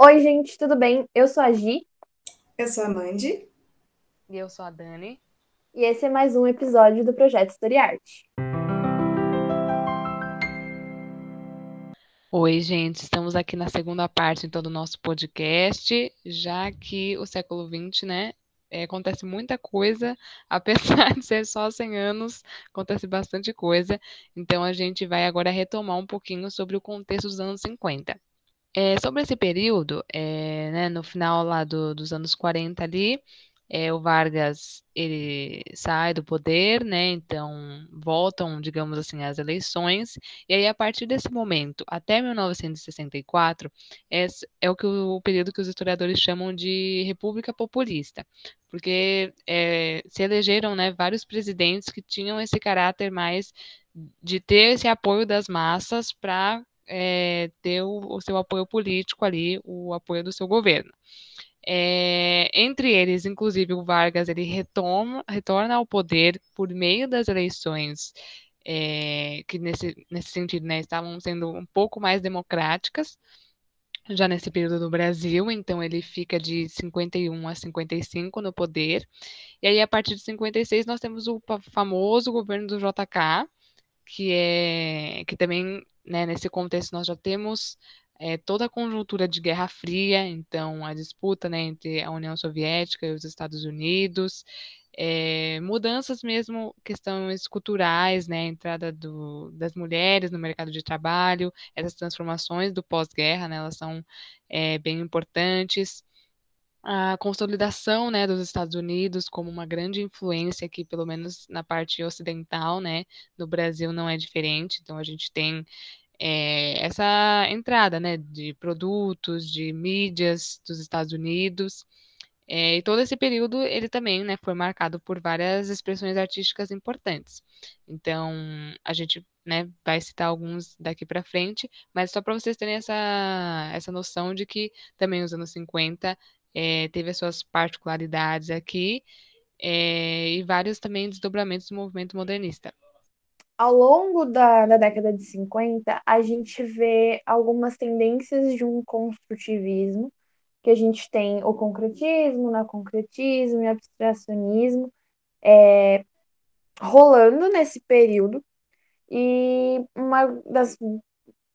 Oi, gente, tudo bem? Eu sou a Gi Eu sou a Mandy. E eu sou a Dani. e esse é mais um episódio do Projeto Story Art. Oi, gente, estamos aqui na segunda parte então do nosso podcast, já que o século XX, né, é, acontece muita coisa, apesar de ser só 100 anos, acontece bastante coisa. Então a gente vai agora retomar um pouquinho sobre o contexto dos anos 50. É, sobre esse período, é, né, no final lá do- dos anos 40 ali, é, o Vargas ele sai do poder, né? Então voltam, digamos assim, as eleições. E aí, a partir desse momento até 1964, é, é o que o período que os historiadores chamam de República Populista, porque é, se elegeram, né, vários presidentes que tinham esse caráter mais de ter esse apoio das massas para ter o, o seu apoio político ali, o apoio do seu governo. É, entre eles, inclusive, o Vargas ele retoma, retorna ao poder por meio das eleições, é, que nesse, nesse sentido né, estavam sendo um pouco mais democráticas, já nesse período do Brasil, então ele fica de 51 a 55 no poder, e aí a partir de 56 nós temos o famoso governo do JK, que é que também, né, nesse contexto nós já temos é, toda a conjuntura de Guerra Fria, então a disputa, né, entre a União Soviética e os Estados Unidos, é, mudanças mesmo, questões culturais, né, a entrada do, das mulheres no mercado de trabalho, essas transformações do pós-guerra, né, elas são é, bem importantes a consolidação, né, dos Estados Unidos como uma grande influência aqui, pelo menos na parte ocidental, né, no Brasil não é diferente, então a gente tem é, essa entrada, né, de produtos, de mídias dos Estados Unidos, é, e todo esse período ele também, né, foi marcado por várias expressões artísticas importantes. Então, a gente, né, vai citar alguns daqui para frente, mas só para vocês terem essa, essa noção de que também os anos 50 é, teve as suas particularidades aqui, é, e vários também desdobramentos do movimento modernista. Ao longo da, da década de 50, a gente vê algumas tendências de um construtivismo, que a gente tem o concretismo, o concretismo e o abstracionismo é, rolando nesse período. E uma das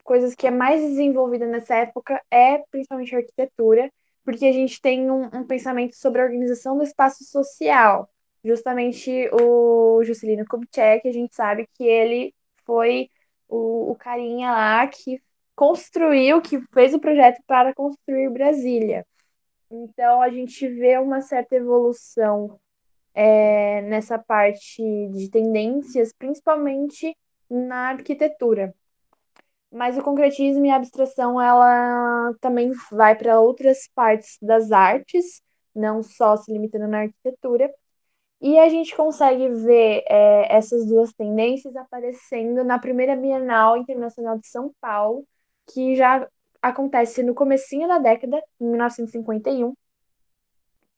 coisas que é mais desenvolvida nessa época é principalmente a arquitetura, porque a gente tem um, um pensamento sobre a organização do espaço social. Justamente o Juscelino Kubitschek, a gente sabe que ele foi o, o carinha lá que construiu, que fez o projeto para construir Brasília. Então a gente vê uma certa evolução é, nessa parte de tendências, principalmente na arquitetura. Mas o concretismo e a abstração, ela também vai para outras partes das artes, não só se limitando na arquitetura. E a gente consegue ver é, essas duas tendências aparecendo na primeira Bienal Internacional de São Paulo, que já acontece no comecinho da década, em 1951.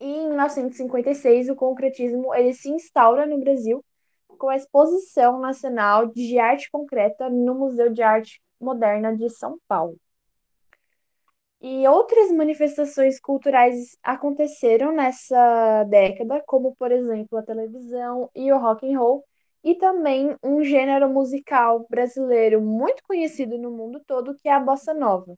E em 1956, o concretismo ele se instaura no Brasil com a Exposição Nacional de Arte Concreta no Museu de Arte Moderna de São Paulo. E outras manifestações culturais aconteceram nessa década, como por exemplo a televisão e o rock and roll, e também um gênero musical brasileiro muito conhecido no mundo todo, que é a bossa nova,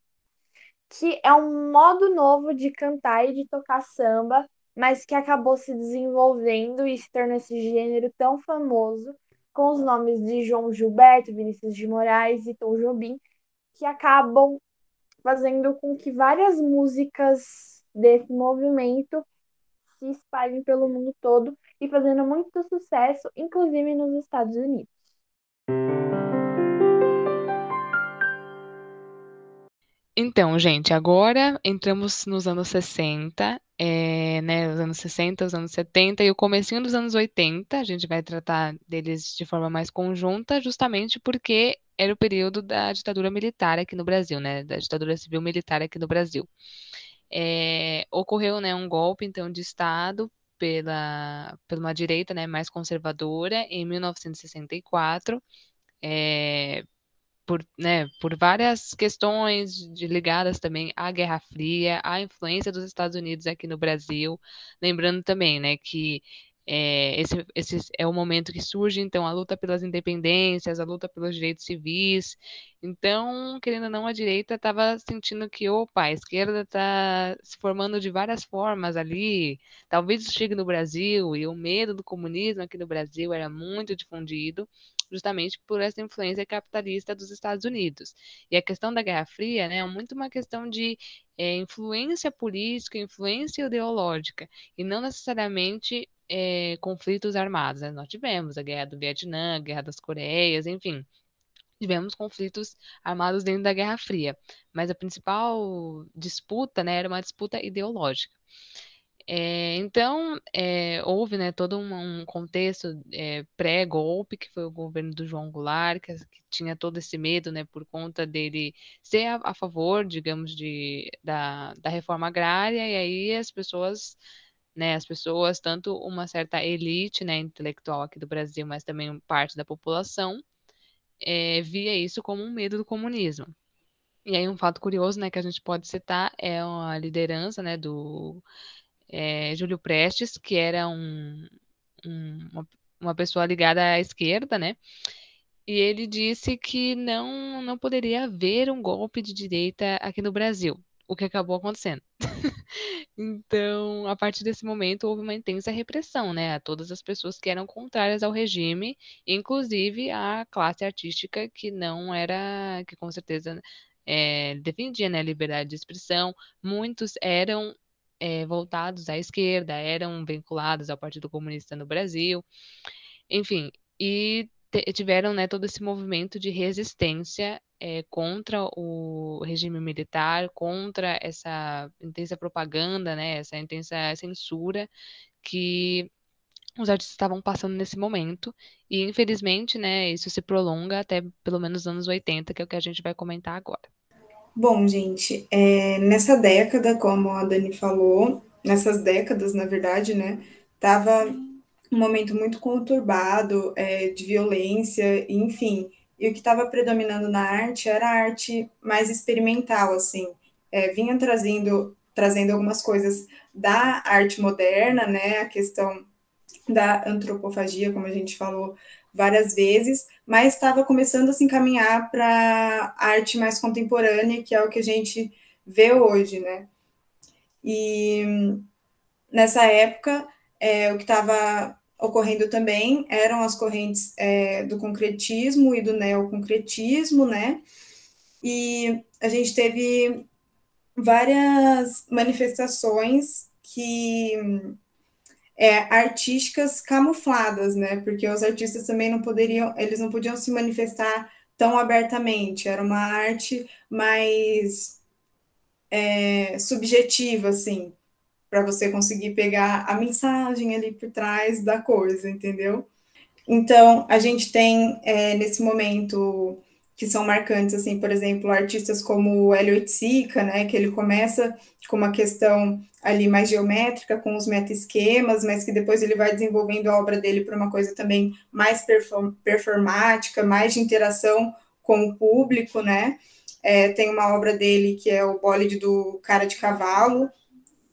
que é um modo novo de cantar e de tocar samba, mas que acabou se desenvolvendo e se tornou esse gênero tão famoso, com os nomes de João Gilberto, Vinícius de Moraes e Tom Jobim, que acabam fazendo com que várias músicas desse movimento se espalhem pelo mundo todo e fazendo muito sucesso, inclusive nos Estados Unidos. Então, gente, agora entramos nos anos 60, é, né, os anos 60, os anos 70 e o comecinho dos anos 80, a gente vai tratar deles de forma mais conjunta, justamente porque era o período da ditadura militar aqui no Brasil, né, da ditadura civil militar aqui no Brasil. É, ocorreu, né, um golpe, então, de Estado pela, pela uma direita, né, mais conservadora em 1964, é, por, né, por várias questões de, ligadas também à Guerra Fria, à influência dos Estados Unidos aqui no Brasil. Lembrando também, né, que é, esse, esse é o momento que surge, então, a luta pelas independências, a luta pelos direitos civis. Então, querendo ou não, a direita estava sentindo que, opa, a esquerda está se formando de várias formas ali. Talvez isso chegue no Brasil, e o medo do comunismo aqui no Brasil era muito difundido justamente por essa influência capitalista dos Estados Unidos. E a questão da Guerra Fria né, é muito uma questão de é, influência política, influência ideológica, e não necessariamente é, conflitos armados. Né? Nós tivemos a Guerra do Vietnã, a Guerra das Coreias, enfim. Tivemos conflitos armados dentro da Guerra Fria, mas a principal disputa né, era uma disputa ideológica. É, então, é, houve né, todo um, um contexto é, pré-golpe, que foi o governo do João Goulart, que, que, tinha todo esse medo né, por conta dele ser a, a favor, digamos, de, da, da reforma agrária, e aí as pessoas né, as pessoas, tanto uma certa elite, né, intelectual aqui do Brasil, mas também parte da população, é, via isso como um medo do comunismo. E aí um fato curioso, né, que a gente pode citar é a liderança, né, do é, Júlio Prestes, que era um, um, uma, uma pessoa ligada à esquerda, né? E ele disse que não, não poderia haver um golpe de direita aqui no Brasil, o que acabou acontecendo. então, a partir desse momento, houve uma intensa repressão, né, a todas as pessoas que eram contrárias ao regime, inclusive a classe artística que não era, que com certeza é, defendia né, a liberdade de expressão. Muitos eram é, voltados à esquerda, eram vinculados ao Partido Comunista no Brasil, enfim, e tiveram né, todo esse movimento de resistência é, contra o regime militar, contra essa intensa propaganda, né, essa intensa censura que os artistas estavam passando nesse momento. E, infelizmente, né, isso se prolonga até pelo menos os anos 80, que é o que a gente vai comentar agora. Bom, gente, é, nessa década, como a Dani falou, nessas décadas, na verdade, né, tava um momento muito conturbado é, de violência, enfim, e o que estava predominando na arte era a arte mais experimental, assim, é, vinha trazendo, trazendo algumas coisas da arte moderna, né, a questão da antropofagia, como a gente falou várias vezes, mas estava começando a se encaminhar para arte mais contemporânea, que é o que a gente vê hoje, né? E nessa época, é, o que estava ocorrendo também eram as correntes é, do concretismo e do neoconcretismo, né? E a gente teve várias manifestações que é, artísticas camufladas, né? Porque os artistas também não poderiam, eles não podiam se manifestar tão abertamente. Era uma arte mais é, subjetiva, assim, para você conseguir pegar a mensagem ali por trás da coisa, entendeu? Então, a gente tem é, nesse momento que são marcantes, assim, por exemplo, artistas como o Elliot Sica, né, que ele começa com uma questão ali mais geométrica, com os meta-esquemas, mas que depois ele vai desenvolvendo a obra dele para uma coisa também mais perform performática, mais de interação com o público, né, é, tem uma obra dele que é o Bólide do Cara de Cavalo,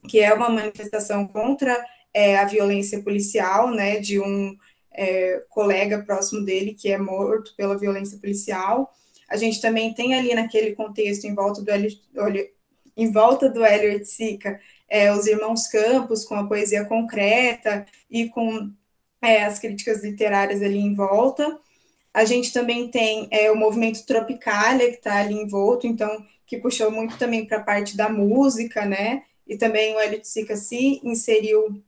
que é uma manifestação contra é, a violência policial, né, de um é, colega próximo dele que é morto pela violência policial. A gente também tem ali naquele contexto, em volta do Hélio, em volta do Hélio Sica, é, os irmãos Campos, com a poesia concreta e com é, as críticas literárias ali em volta. A gente também tem é, o movimento Tropicália, que está ali envolto, então, que puxou muito também para a parte da música, né? E também o Hélio Sica se inseriu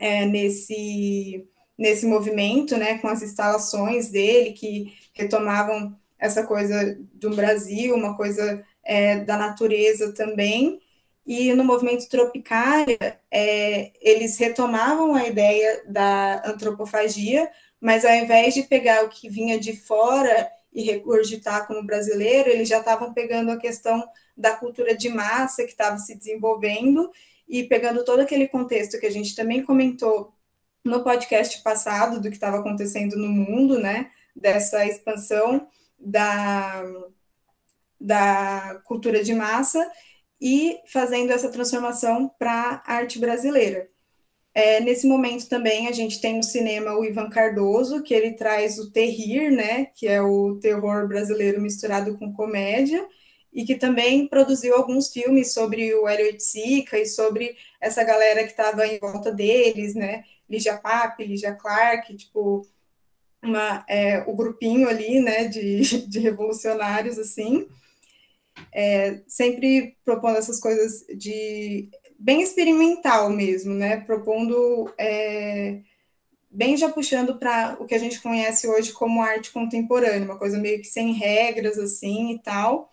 é, nesse, nesse movimento, né, com as instalações dele, que retomavam essa coisa do Brasil, uma coisa é, da natureza também. E no movimento Tropicália, é, eles retomavam a ideia da antropofagia, mas ao invés de pegar o que vinha de fora e regurgitar como brasileiro, eles já estavam pegando a questão da cultura de massa que estava se desenvolvendo e pegando todo aquele contexto que a gente também comentou no podcast passado do que estava acontecendo no mundo, né, dessa expansão da, da cultura de massa e fazendo essa transformação para a arte brasileira. É, nesse momento também a gente tem no cinema o Ivan Cardoso, que ele traz o terrir, né, que é o terror brasileiro misturado com comédia, e que também produziu alguns filmes sobre o Hélio Oiticica e sobre essa galera que estava em volta deles, né, Lígia Pape, Lígia Clark, tipo, uma, é, o grupinho ali, né, de, de revolucionários, assim, é, sempre propondo essas coisas de bem experimental mesmo, né? Propondo é, bem já puxando para o que a gente conhece hoje como arte contemporânea, uma coisa meio que sem regras assim e tal.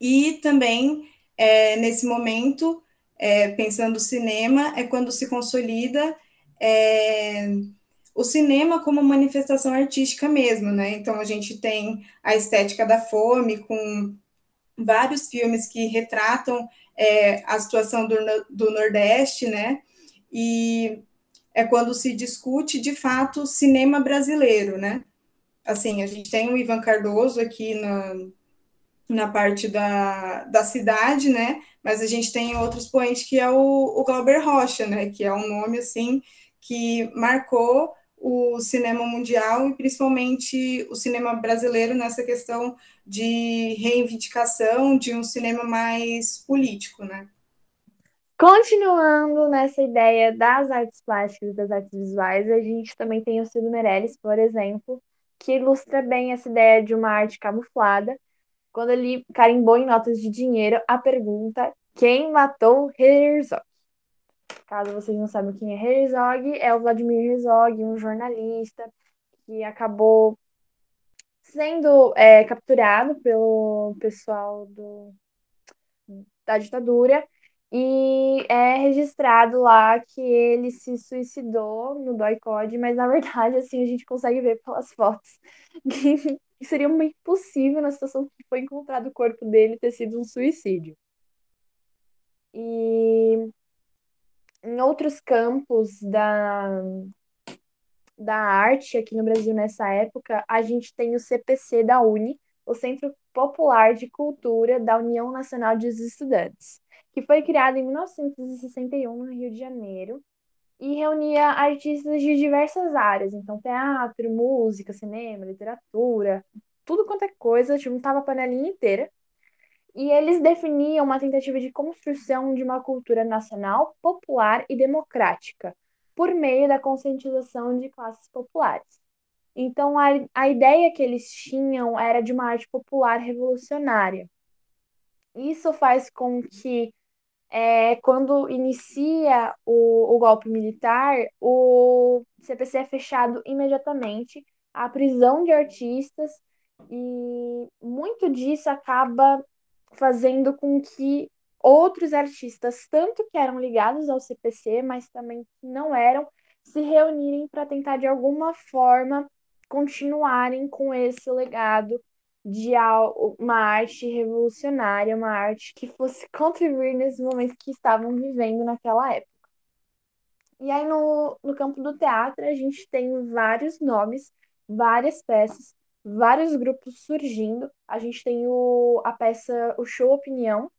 E também é, nesse momento, é, pensando o cinema, é quando se consolida é, o cinema como manifestação artística mesmo, né? Então a gente tem a estética da fome com vários filmes que retratam é, a situação do, do Nordeste, né? E é quando se discute, de fato, cinema brasileiro, né? Assim, a gente tem o Ivan Cardoso aqui na, na parte da, da cidade, né? Mas a gente tem outros poentes que é o, o Glauber Rocha, né? Que é um nome, assim, que marcou o cinema mundial e principalmente o cinema brasileiro nessa questão de reivindicação de um cinema mais político, né? Continuando nessa ideia das artes plásticas e das artes visuais, a gente também tem o Ciro Meirelles, por exemplo, que ilustra bem essa ideia de uma arte camuflada, quando ele carimbou em notas de dinheiro a pergunta: quem matou Herzog? Caso vocês não saibam quem é Herzog, é o Vladimir Herzog, um jornalista que acabou sendo é, capturado pelo pessoal do, da ditadura e é registrado lá que ele se suicidou no DOI-CODE, mas na verdade, assim, a gente consegue ver pelas fotos que seria meio impossível na situação que foi encontrado o corpo dele ter sido um suicídio. E em outros campos da, da arte aqui no Brasil nessa época, a gente tem o CPC da UNE, o Centro Popular de Cultura da União Nacional dos Estudantes, que foi criado em 1961 no Rio de Janeiro e reunia artistas de diversas áreas, então teatro, música, cinema, literatura, tudo quanto é coisa, juntava a panelinha inteira e eles definiam uma tentativa de construção de uma cultura nacional, popular e democrática, por meio da conscientização de classes populares. Então, a, a ideia que eles tinham era de uma arte popular revolucionária. Isso faz com que, é, quando inicia o, o golpe militar, o CPC é fechado imediatamente, a prisão de artistas, e muito disso acaba fazendo com que outros artistas, tanto que eram ligados ao CPC, mas também que não eram, se reunirem para tentar de alguma forma continuarem com esse legado de uma arte revolucionária, uma arte que fosse contribuir nesse momento que estavam vivendo naquela época. E aí, no, no campo do teatro, a gente tem vários nomes, várias peças vários grupos surgindo. A gente tem o, a peça O Show Opinião,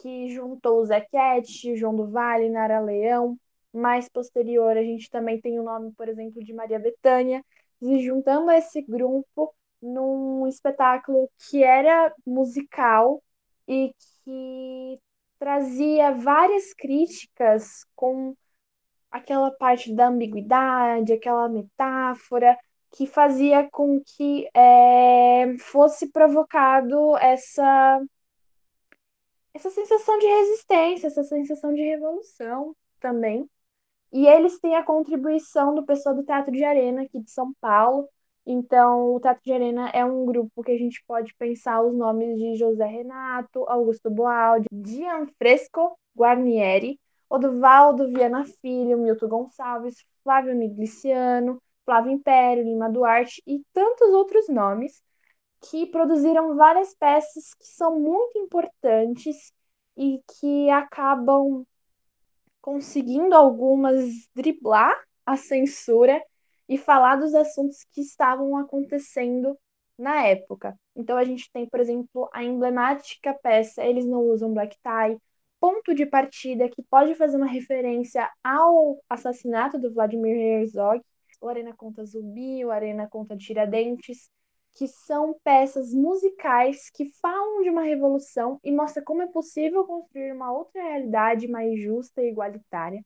que juntou o Cat, João do Vale, Nara Leão. Mais posterior, a gente também tem o nome, por exemplo, de Maria Bethânia. E juntando esse grupo num espetáculo que era musical e que trazia várias críticas com aquela parte da ambiguidade, aquela metáfora, que fazia com que é, fosse provocado essa essa sensação de resistência, essa sensação de revolução também. E eles têm a contribuição do pessoal do Teatro de Arena aqui de São Paulo. Então, o Teatro de Arena é um grupo que a gente pode pensar os nomes de José Renato, Augusto Boaldi, Gianfresco Guarnieri, Oduvaldo Viana Filho, Milton Gonçalves, Flávio Migliciano, Flávio Império, Lima Duarte e tantos outros nomes que produziram várias peças que são muito importantes e que acabam conseguindo algumas driblar a censura e falar dos assuntos que estavam acontecendo na época. Então a gente tem, por exemplo, a emblemática peça Eles Não Usam Black Tie, ponto de partida que pode fazer uma referência ao assassinato do Vladimir Herzog, o Arena Conta Zumbi, o Arena Conta Tiradentes, que são peças musicais que falam de uma revolução e mostra como é possível construir uma outra realidade mais justa e igualitária.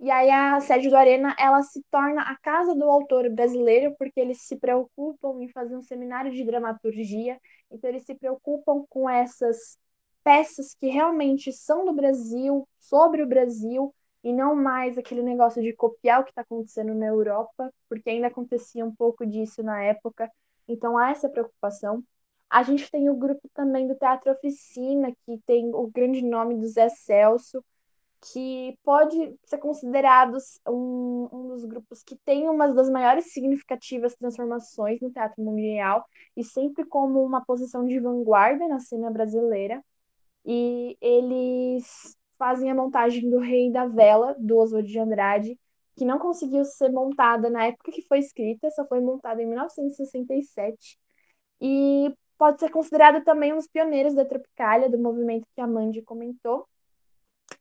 E aí a sede do Arena, ela se torna a casa do autor brasileiro, porque eles se preocupam em fazer um seminário de dramaturgia, então eles se preocupam com essas peças que realmente são do Brasil, sobre o Brasil, e não mais aquele negócio de copiar o que está acontecendo na Europa, porque ainda acontecia um pouco disso na época. Então há essa preocupação. A gente tem o grupo também do Teatro Oficina, que tem o grande nome do Zé Celso, que pode ser considerado um, um dos grupos que tem uma das maiores significativas transformações no teatro mundial e sempre como uma posição de vanguarda na cena brasileira. E eles fazem a montagem do Rei da Vela, do Oswald de Andrade, que não conseguiu ser montada na época que foi escrita, só foi montada em 1967. E pode ser considerado também um dos pioneiros da Tropicália, do movimento que a Mandy comentou.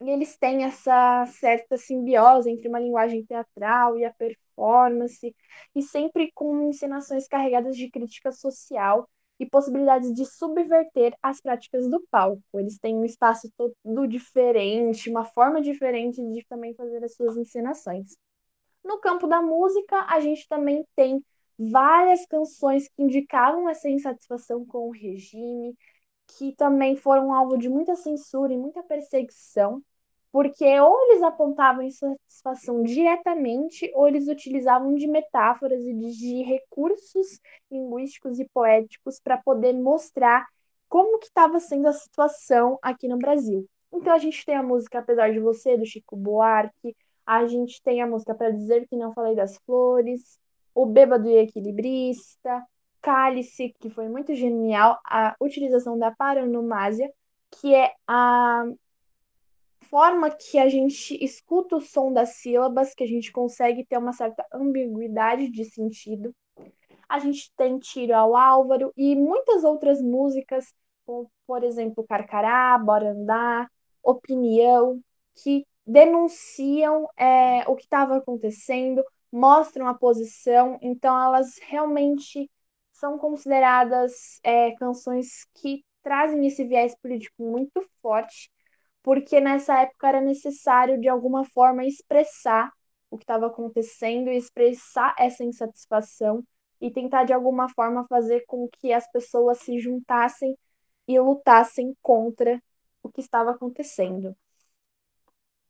E eles têm essa certa simbiose entre uma linguagem teatral e a performance, e sempre com encenações carregadas de crítica social e possibilidades de subverter as práticas do palco. Eles têm um espaço todo diferente, uma forma diferente de também fazer as suas encenações. No campo da música, a gente também tem várias canções que indicavam essa insatisfação com o regime, que também foram alvo de muita censura e muita perseguição, porque ou eles apontavam insatisfação diretamente, ou eles utilizavam de metáforas e de recursos linguísticos e poéticos para poder mostrar como que estava sendo a situação aqui no Brasil. Então a gente tem a música Apesar de Você, do Chico Buarque, a gente tem a música Para Dizer Que Não Falei das Flores, O Bêbado e Equilibrista, Cálice, que foi muito genial, a utilização da paronomásia, que é a forma que a gente escuta o som das sílabas, que a gente consegue ter uma certa ambiguidade de sentido. A gente tem Tiro ao Álvaro e muitas outras músicas, como, por exemplo, Carcará, Bora Andar, Opinião, que denunciam é, o que estava acontecendo, mostram a posição, então elas realmente são consideradas é, canções que trazem esse viés político muito forte porque nessa época era necessário, de alguma forma, expressar o que estava acontecendo, expressar essa insatisfação e tentar, de alguma forma, fazer com que as pessoas se juntassem e lutassem contra o que estava acontecendo.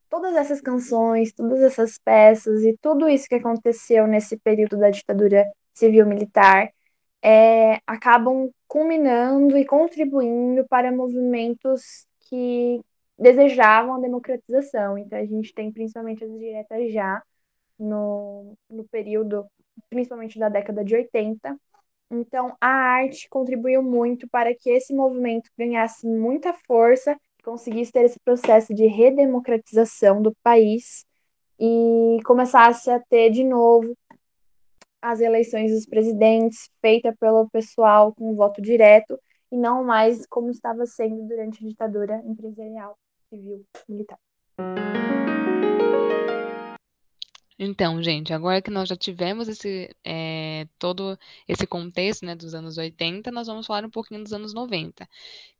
Todas essas canções, todas essas peças e tudo isso que aconteceu nesse período da ditadura civil-militar é, acabam culminando e contribuindo para movimentos que desejavam a democratização. Então, a gente tem principalmente as diretas já no, no período, principalmente da década de 80. Então, a arte contribuiu muito para que esse movimento ganhasse muita força, conseguisse ter esse processo de redemocratização do país e começasse a ter de novo as eleições dos presidentes feitas pelo pessoal com voto direto e não mais como estava sendo durante a ditadura empresarial civil militar. Então, gente, agora que nós já tivemos esse, é, todo esse contexto, né, dos anos 80, nós vamos falar um pouquinho dos anos 90,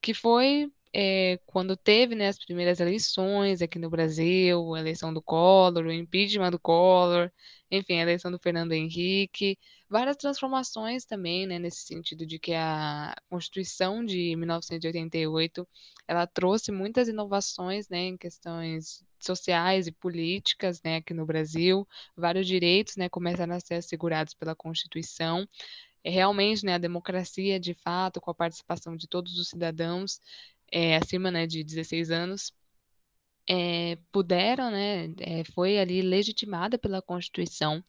que foi é, quando teve, né, as primeiras eleições aqui no Brasil, a eleição do Collor, o impeachment do Collor, enfim, a eleição do Fernando Henrique, várias transformações também, né, nesse sentido de que a Constituição de 1988, ela trouxe muitas inovações, né, em questões sociais e políticas, né, aqui no Brasil, vários direitos, né, começaram a ser assegurados pela Constituição, é realmente, né, a democracia, de fato, com a participação de todos os cidadãos, é, acima, né, de 16 anos, é, puderam, né, é, foi ali legitimada pela Constituição,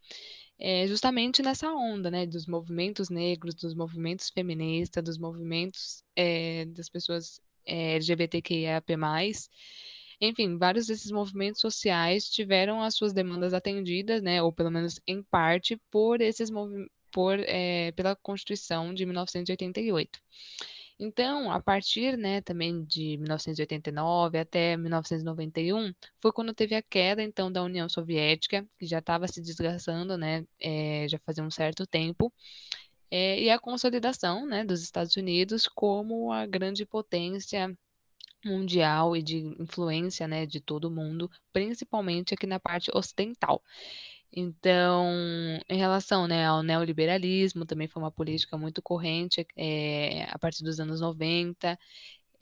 é, justamente nessa onda, né, dos movimentos negros, dos movimentos feministas, dos movimentos é, das pessoas é, LGBTQIAP+, enfim, vários desses movimentos sociais tiveram as suas demandas atendidas, né, ou pelo menos em parte, por esses por, é, pela Constituição de 1988. Então, a partir, né, também de 1989 até 1991, foi quando teve a queda, então, da União Soviética, que já estava se desgastando, né, é, já fazia um certo tempo, é, e a consolidação, né, dos Estados Unidos como a grande potência mundial e de influência, né, de todo mundo, principalmente aqui na parte ocidental. Então, em relação, né, ao neoliberalismo, também foi uma política muito corrente é, a partir dos anos 90.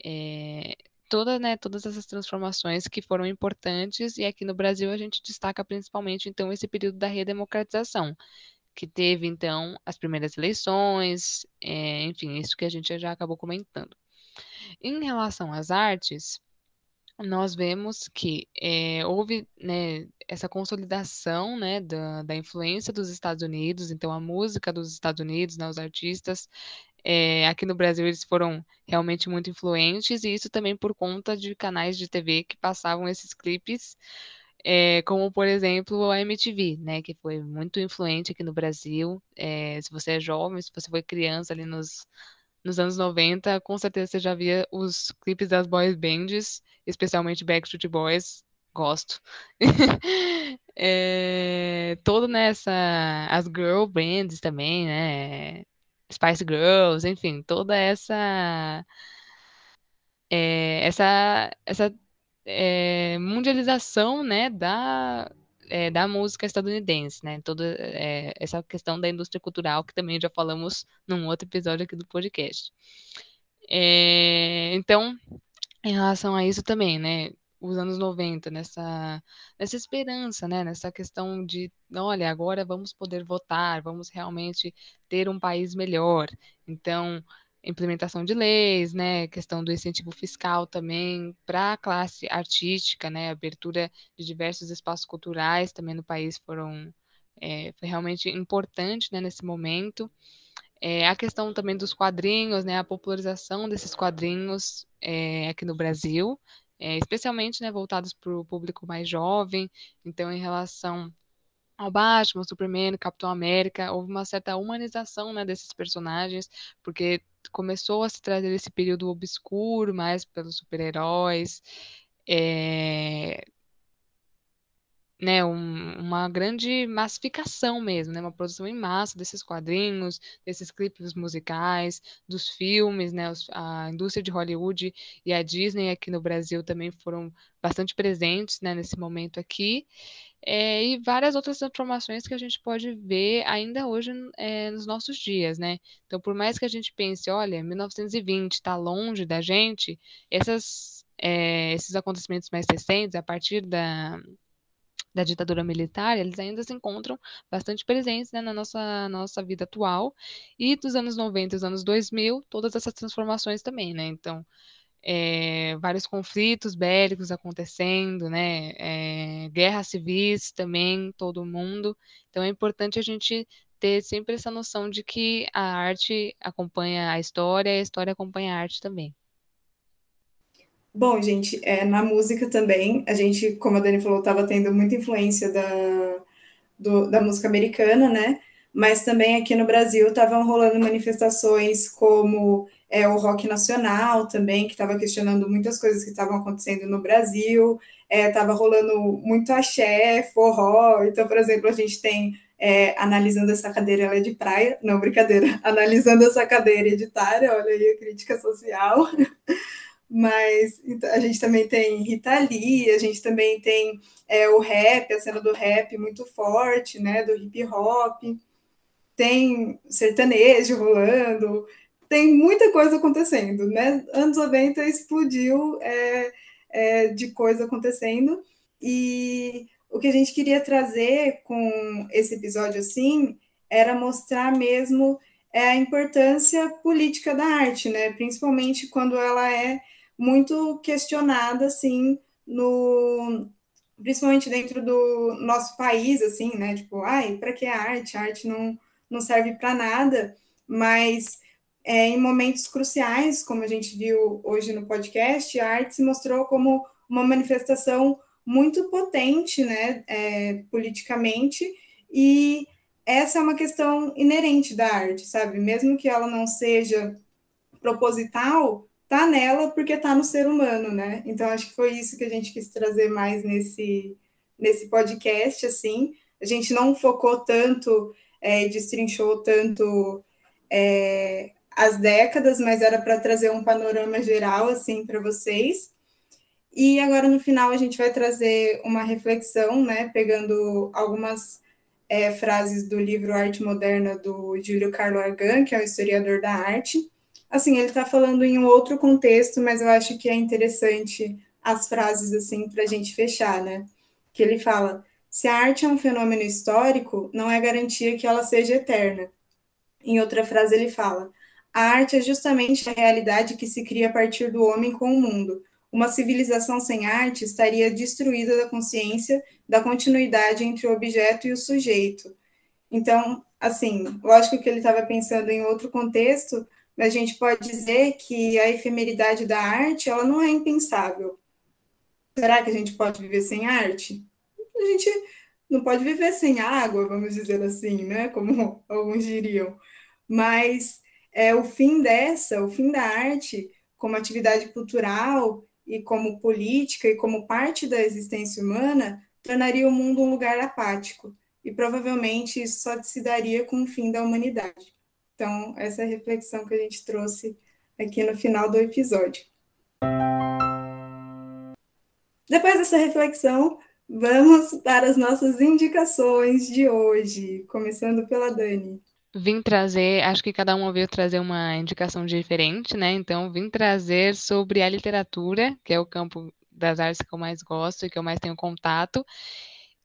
É, toda, né, todas essas transformações que foram importantes, e aqui no Brasil a gente destaca principalmente, então, esse período da redemocratização, que teve, então, as primeiras eleições, é, enfim, isso que a gente já acabou comentando. Em relação às artes, nós vemos que é, houve né, essa consolidação né, da, da, influência dos Estados Unidos, então a música dos Estados Unidos, né, os artistas, é, aqui no Brasil eles foram realmente muito influentes, e isso também por conta de canais de TV que passavam esses clipes, é, como por exemplo a MTV, né, que foi muito influente aqui no Brasil. se você é jovem, se você foi criança ali nos nos anos 90, com certeza você já via os clipes das boys bands, especialmente Backstreet Boys. Gosto. é, todo nessa. As girl bands também, né? Spice Girls, enfim, toda essa. É, essa essa é, mundialização né, da, é, da música estadunidense, né? Toda é, essa questão da indústria cultural que também já falamos num outro episódio aqui do podcast. É, então, em relação a isso também, né? Os anos 90, nessa, nessa esperança, né? Nessa questão de, olha, agora vamos poder votar, vamos realmente ter um país melhor. Então, implementação de leis, né, questão do incentivo fiscal também para a classe artística, né, abertura de diversos espaços culturais também no país foram é, foi realmente importante, né, nesse momento. É, a questão também dos quadrinhos, né, a popularização desses quadrinhos é, aqui no Brasil, é, especialmente, né, voltados para o público mais jovem. Então, em relação ao Batman, Superman, Capitão América, houve uma certa humanização, né, desses personagens, porque começou a se trazer esse período obscuro mais pelos super-heróis, é, né, um, uma grande massificação mesmo, né, uma produção em massa desses quadrinhos, desses clipes musicais, dos filmes, né, os, a indústria de Hollywood e a Disney aqui no Brasil também foram bastante presentes, né, nesse momento aqui, é, e várias outras transformações que a gente pode ver ainda hoje é, nos nossos dias, né? Então, por mais que a gente pense, olha, 1920 está longe da gente, essas, é, esses acontecimentos mais recentes, a partir da, da ditadura militar, eles ainda se encontram bastante presentes né, na nossa, nossa vida atual. E dos anos 90 e dos anos 2000, todas essas transformações também, né? Então, é, vários conflitos bélicos acontecendo, né? É, guerras civis também, todo mundo. Então é importante a gente ter sempre essa noção de que a arte acompanha a história e a história acompanha a arte também. Bom, gente, é, na música também, a gente, como a Dani falou, estava tendo muita influência da, do, da música americana, né? Mas também aqui no Brasil estavam rolando manifestações como é, o rock nacional também, que estava questionando muitas coisas que estavam acontecendo no Brasil, estava é, rolando muito axé, forró, então, por exemplo, a gente tem, é, analisando essa cadeira, ela é de praia, não, brincadeira, analisando essa cadeira editária, olha aí a crítica social, mas então, a gente também tem Rita Lee, a gente também tem é, o rap, a cena do rap muito forte, né, do hip hop, tem sertanejo rolando, tem muita coisa acontecendo, né? Anos 90 explodiu é, é, de coisa acontecendo, e o que a gente queria trazer com esse episódio assim era mostrar mesmo é, a importância política da arte, né? Principalmente quando ela é muito questionada assim no principalmente dentro do nosso país assim, né? Tipo, ai, para que a arte? A arte não não serve para nada, mas é, em momentos cruciais, como a gente viu hoje no podcast, a arte se mostrou como uma manifestação muito potente, né, é, politicamente, e essa é uma questão inerente da arte, sabe? Mesmo que ela não seja proposital, tá nela porque tá no ser humano, né? Então acho que foi isso que a gente quis trazer mais nesse nesse podcast, assim. A gente não focou tanto, é, destrinchou tanto é, as décadas, mas era para trazer um panorama geral, assim, para vocês. E agora, no final, a gente vai trazer uma reflexão, né, pegando algumas é, frases do livro Arte Moderna do Júlio Carlo Argan, que é o historiador da arte. Assim, ele está falando em um outro contexto, mas eu acho que é interessante as frases, assim, para a gente fechar, né? Que ele fala: se a arte é um fenômeno histórico, não é garantia que ela seja eterna. Em outra frase, ele fala: a arte é justamente a realidade que se cria a partir do homem com o mundo uma civilização sem arte estaria destruída da consciência da continuidade entre o objeto e o sujeito. Então, assim, lógico que ele estava pensando em outro contexto, mas a gente pode dizer que a efemeridade da arte, ela não é impensável. Será que a gente pode viver sem arte? A gente não pode viver sem água, vamos dizer assim, né? Como alguns diriam. Mas é o fim dessa, o fim da arte como atividade cultural e como política e como parte da existência humana, tornaria o mundo um lugar apático, e provavelmente isso só se daria com o fim da humanidade. Então, essa é a reflexão que a gente trouxe aqui no final do episódio. Depois dessa reflexão, vamos para as nossas indicações de hoje, começando pela Dani vim trazer, acho que cada um veio trazer uma indicação diferente, né? Então, vim trazer sobre a literatura, que é o campo das artes que eu mais gosto e que eu mais tenho contato.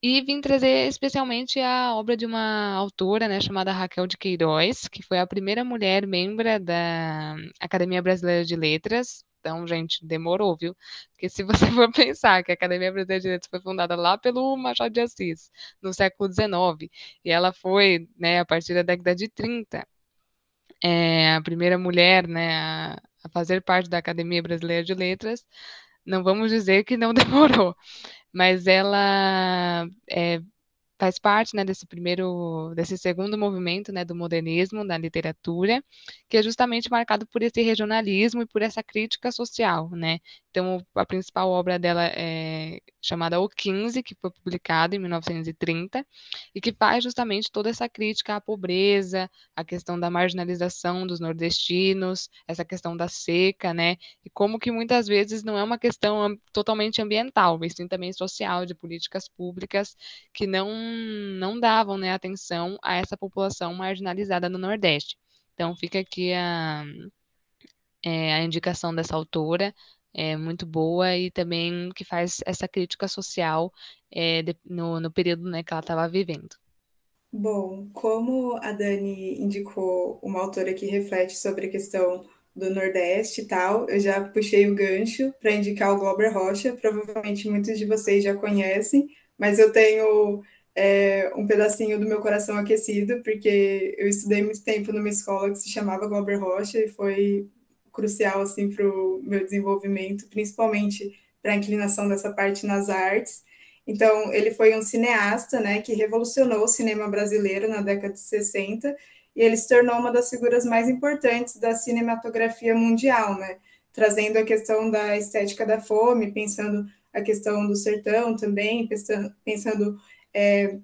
E vim trazer especialmente a obra de uma autora, né, chamada Raquel de Queiroz, que foi a primeira mulher membro da Academia Brasileira de Letras, então, gente, demorou, viu? Porque se você for pensar que a Academia Brasileira de Letras foi fundada lá pelo Machado de Assis, no século XIX, e ela foi, né, a partir da década de 30, é, a primeira mulher, né, a, a fazer parte da Academia Brasileira de Letras, não vamos dizer que não demorou, mas ela é, faz parte, né, desse primeiro, desse segundo movimento, né, do modernismo na literatura, que é justamente marcado por esse regionalismo e por essa crítica social, né? Então, a principal obra dela é chamada O 15, que foi publicada em 1930, e que faz justamente toda essa crítica à pobreza, à questão da marginalização dos nordestinos, essa questão da seca, né? E como que muitas vezes não é uma questão totalmente ambiental, mas sim também social, de políticas públicas que não, não davam né, atenção a essa população marginalizada no Nordeste. Então, fica aqui a, é, a indicação dessa autora, é muito boa e também que faz essa crítica social é, de, no, no período né, que ela estava vivendo. Bom, como a Dani indicou uma autora que reflete sobre a questão do Nordeste e tal, eu já puxei o gancho para indicar o Glauber Rocha. Provavelmente muitos de vocês já conhecem, mas eu tenho é, um pedacinho do meu coração aquecido, porque eu estudei muito tempo numa escola que se chamava Glauber Rocha e foi crucial assim para o meu desenvolvimento, principalmente para a inclinação dessa parte nas artes. Então, ele foi um cineasta, né, que revolucionou o cinema brasileiro na década de 60 e ele se tornou uma das figuras mais importantes da cinematografia mundial, né, trazendo a questão da estética da fome, pensando a questão do sertão também, pensando, pensando é,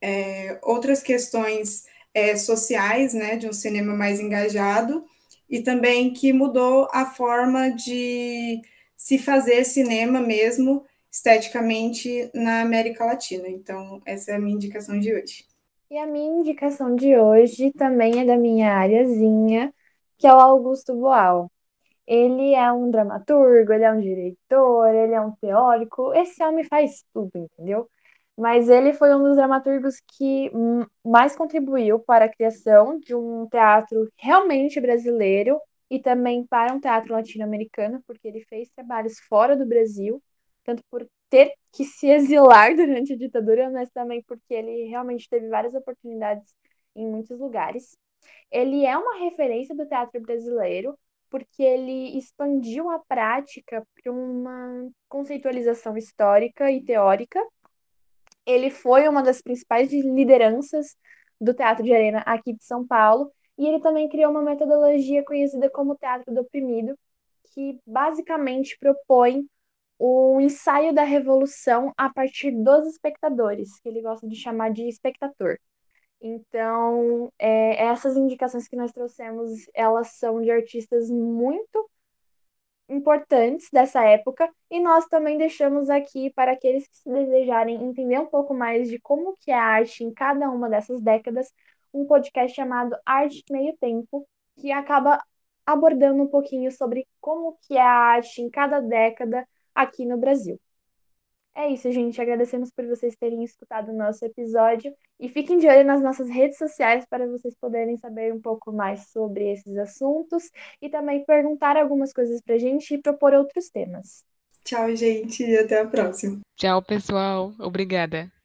é, outras questões é, sociais, né, de um cinema mais engajado e também que mudou a forma de se fazer cinema mesmo esteticamente na América Latina. Então, essa é a minha indicação de hoje. E a minha indicação de hoje também é da minha áreazinha, que é o Augusto Boal. Ele é um dramaturgo, ele é um diretor, ele é um teórico. Esse homem faz tudo, entendeu? Mas ele foi um dos dramaturgos que mais contribuiu para a criação de um teatro realmente brasileiro e também para um teatro latino-americano, porque ele fez trabalhos fora do Brasil, tanto por ter que se exilar durante a ditadura, mas também porque ele realmente teve várias oportunidades em muitos lugares. Ele é uma referência do teatro brasileiro, porque ele expandiu a prática para uma conceitualização histórica e teórica ele foi uma das principais lideranças do Teatro de Arena aqui de São Paulo. E ele também criou uma metodologia conhecida como Teatro do Oprimido, que basicamente propõe o ensaio da revolução a partir dos espectadores, que ele gosta de chamar de espectador. Então, é, essas indicações que nós trouxemos, elas são de artistas muito importantes dessa época, e nós também deixamos aqui para aqueles que desejarem entender um pouco mais de como que é a arte em cada uma dessas décadas, um podcast chamado Arte Meio Tempo, que acaba abordando um pouquinho sobre como que é a arte em cada década aqui no Brasil. É isso, gente. Agradecemos por vocês terem escutado o nosso episódio e fiquem de olho nas nossas redes sociais para vocês poderem saber um pouco mais sobre esses assuntos e também perguntar algumas coisas para a gente e propor outros temas. Tchau, gente, e até a próxima. Tchau, pessoal. Obrigada.